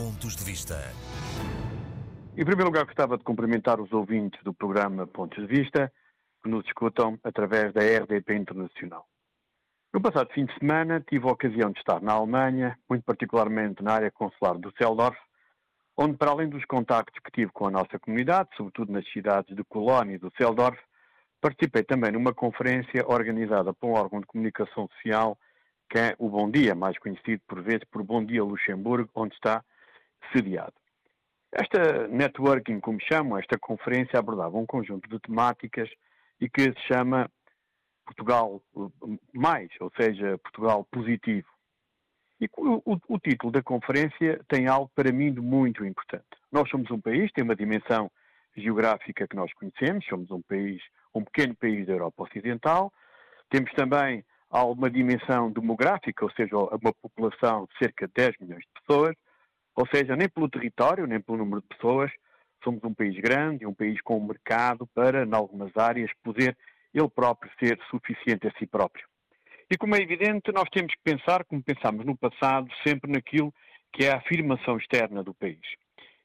Pontos de Vista. Em primeiro lugar, gostava de cumprimentar os ouvintes do programa Pontos de Vista que nos escutam através da RDP Internacional. No passado fim de semana, tive a ocasião de estar na Alemanha, muito particularmente na área consular do Seldorf, onde, para além dos contactos que tive com a nossa comunidade, sobretudo nas cidades de Colónia e do Seldorf, participei também numa conferência organizada por um órgão de comunicação social que é o Bom Dia, mais conhecido por vezes por Bom Dia Luxemburgo, onde está sediado. Esta networking, como chamam, esta conferência abordava um conjunto de temáticas e que se chama Portugal Mais, ou seja, Portugal Positivo. E o, o, título da conferência tem algo para mim de muito importante. Nós somos um país, tem uma dimensão geográfica que nós conhecemos, somos um país, um pequeno país da Europa Ocidental, temos também uma dimensão demográfica, ou seja, uma população de cerca de 10 milhões de pessoas, ou seja, nem pelo território, nem pelo número de pessoas, somos um país grande, um país com um mercado para, em algumas áreas, poder ele próprio ser suficiente a si próprio. E como é evidente, nós temos que pensar, como pensámos no passado, sempre naquilo que é a afirmação externa do país.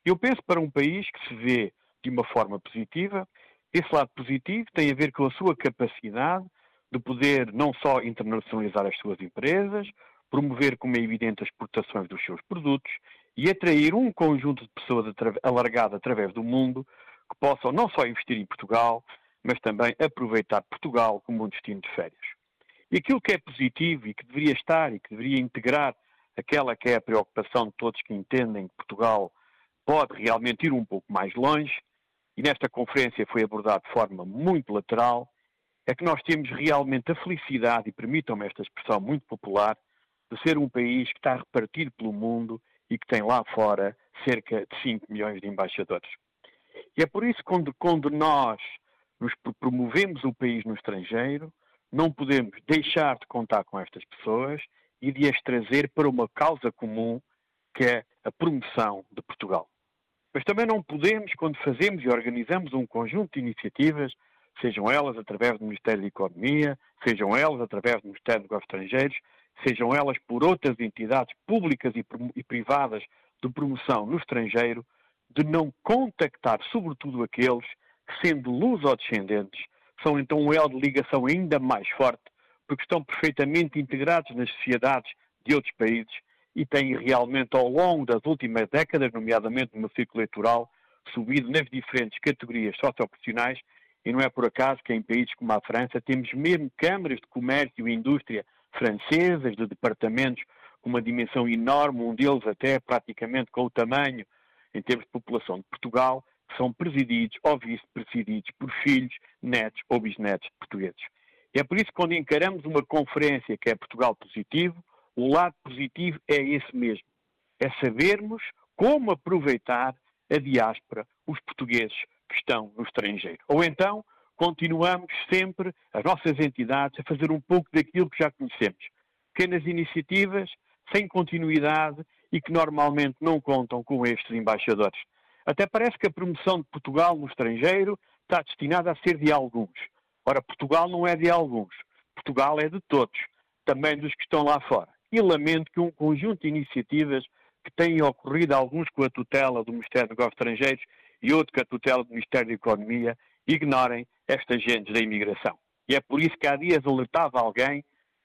Eu penso para um país que se vê de uma forma positiva, esse lado positivo tem a ver com a sua capacidade de poder não só internacionalizar as suas empresas, promover, como é evidente, as exportações dos seus produtos e atrair um conjunto de pessoas alargado através do mundo que possam não só investir em Portugal, mas também aproveitar Portugal como um destino de férias. E aquilo que é positivo e que deveria estar e que deveria integrar aquela que é a preocupação de todos que entendem que Portugal pode realmente ir um pouco mais longe, e nesta conferência foi abordado de forma muito lateral, é que nós temos realmente a felicidade, e permitam-me esta expressão muito popular, de ser um país que está repartido pelo mundo e que tem lá fora cerca de 5 milhões de embaixadores. E é por isso que quando, nós nos promovemos o país no estrangeiro, não podemos deixar de contar com estas pessoas e de as trazer para uma causa comum que é a promoção de Portugal. Mas também não podemos, quando fazemos e organizamos um conjunto de iniciativas, sejam elas através do Ministério da Economia, sejam elas através do Ministério dos Negócios Estrangeiros, sejam elas por outras entidades públicas e privadas de promoção no estrangeiro, de não contactar, sobretudo aqueles que, sendo luso-descendentes, são então um elo de ligação ainda mais forte, porque estão perfeitamente integrados nas sociedades de outros países e têm realmente, ao longo das últimas décadas, nomeadamente no ciclo eleitoral, subido nas diferentes categorias socioprofissionais e não é por acaso que em países como a França temos mesmo câmaras de comércio e indústria francesas, de departamentos com uma dimensão enorme, um deles até praticamente com o tamanho, em termos de população de Portugal, que são presididos ou vice-presididos por filhos, netos ou bisnetos portugueses. E é por isso que quando encaramos uma conferência que é Portugal Positivo, o lado positivo é esse mesmo. É sabermos como aproveitar a diáspora, os portugueses que estão no estrangeiro. Ou então, continuamos sempre, as nossas entidades, a fazer um pouco daquilo que já conhecemos. Pequenas iniciativas, sem continuidade e que normalmente não contam com estes embaixadores. Até parece que a promoção de Portugal no estrangeiro está destinada a ser de alguns. Ora, Portugal não é de alguns. Portugal é de todos, também dos que estão lá fora. E lamento que um conjunto de iniciativas que têm ocorrido, alguns com a tutela do Ministério dos Negócios Estrangeiros e outro com a tutela do Ministério da Economia, ignorem estas agentes da imigração. E é por isso que há dias alertava alguém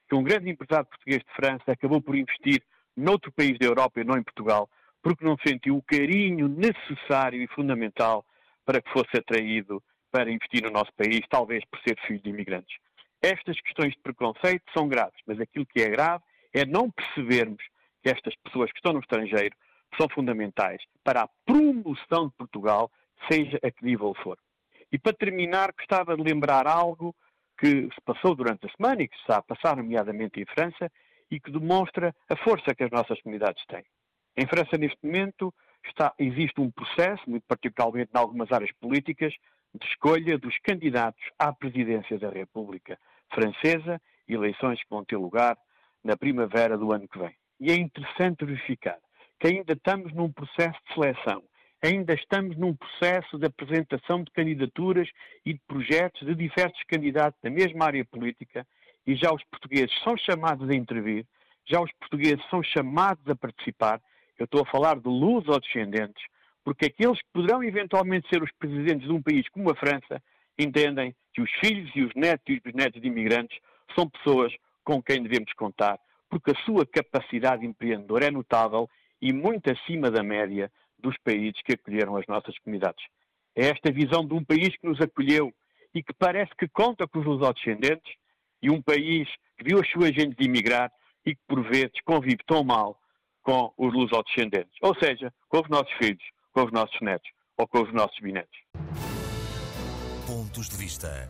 que um grande empresário português de França acabou por investir noutro país da Europa e não em Portugal, porque não sentiu o carinho necessário e fundamental para que fosse atraído para investir no nosso país, talvez por ser filho de imigrantes. Estas questões de preconceito são graves, mas aquilo que é grave é não percebermos que estas pessoas que estão no estrangeiro são fundamentais para a promoção de Portugal, seja a que nível for. E para terminar, gostava de lembrar algo que se passou durante a semana e que se está a passar, nomeadamente em França, e que demonstra a força que as nossas comunidades têm. Em França, neste momento, está, existe um processo, muito particularmente em algumas áreas políticas, de escolha dos candidatos à presidência da República Francesa, eleições que vão ter lugar na primavera do ano que vem. E é interessante verificar que ainda estamos num processo de seleção, ainda estamos num processo de apresentação de candidaturas e de projetos de diversos candidatos da mesma área política e já os portugueses são chamados a intervir, já os portugueses são chamados a participar. Eu estou a falar de luso-descendentes, porque aqueles que poderão eventualmente ser os presidentes de um país como a França entendem que os filhos e os netos e os bisnetos de imigrantes são pessoas com quem devemos contar, porque a sua capacidade empreendedora é notável e muito acima da média dos países que acolheram as nossas comunidades. É esta visão de um país que nos acolheu e que parece que conta com os lusodescendentes e um país que viu as suas gentes emigrar e que, por vezes, convive tão mal com os lusodescendentes. Ou seja, com os nossos filhos, com os nossos netos ou com os nossos bisnetos. Pontos de vista.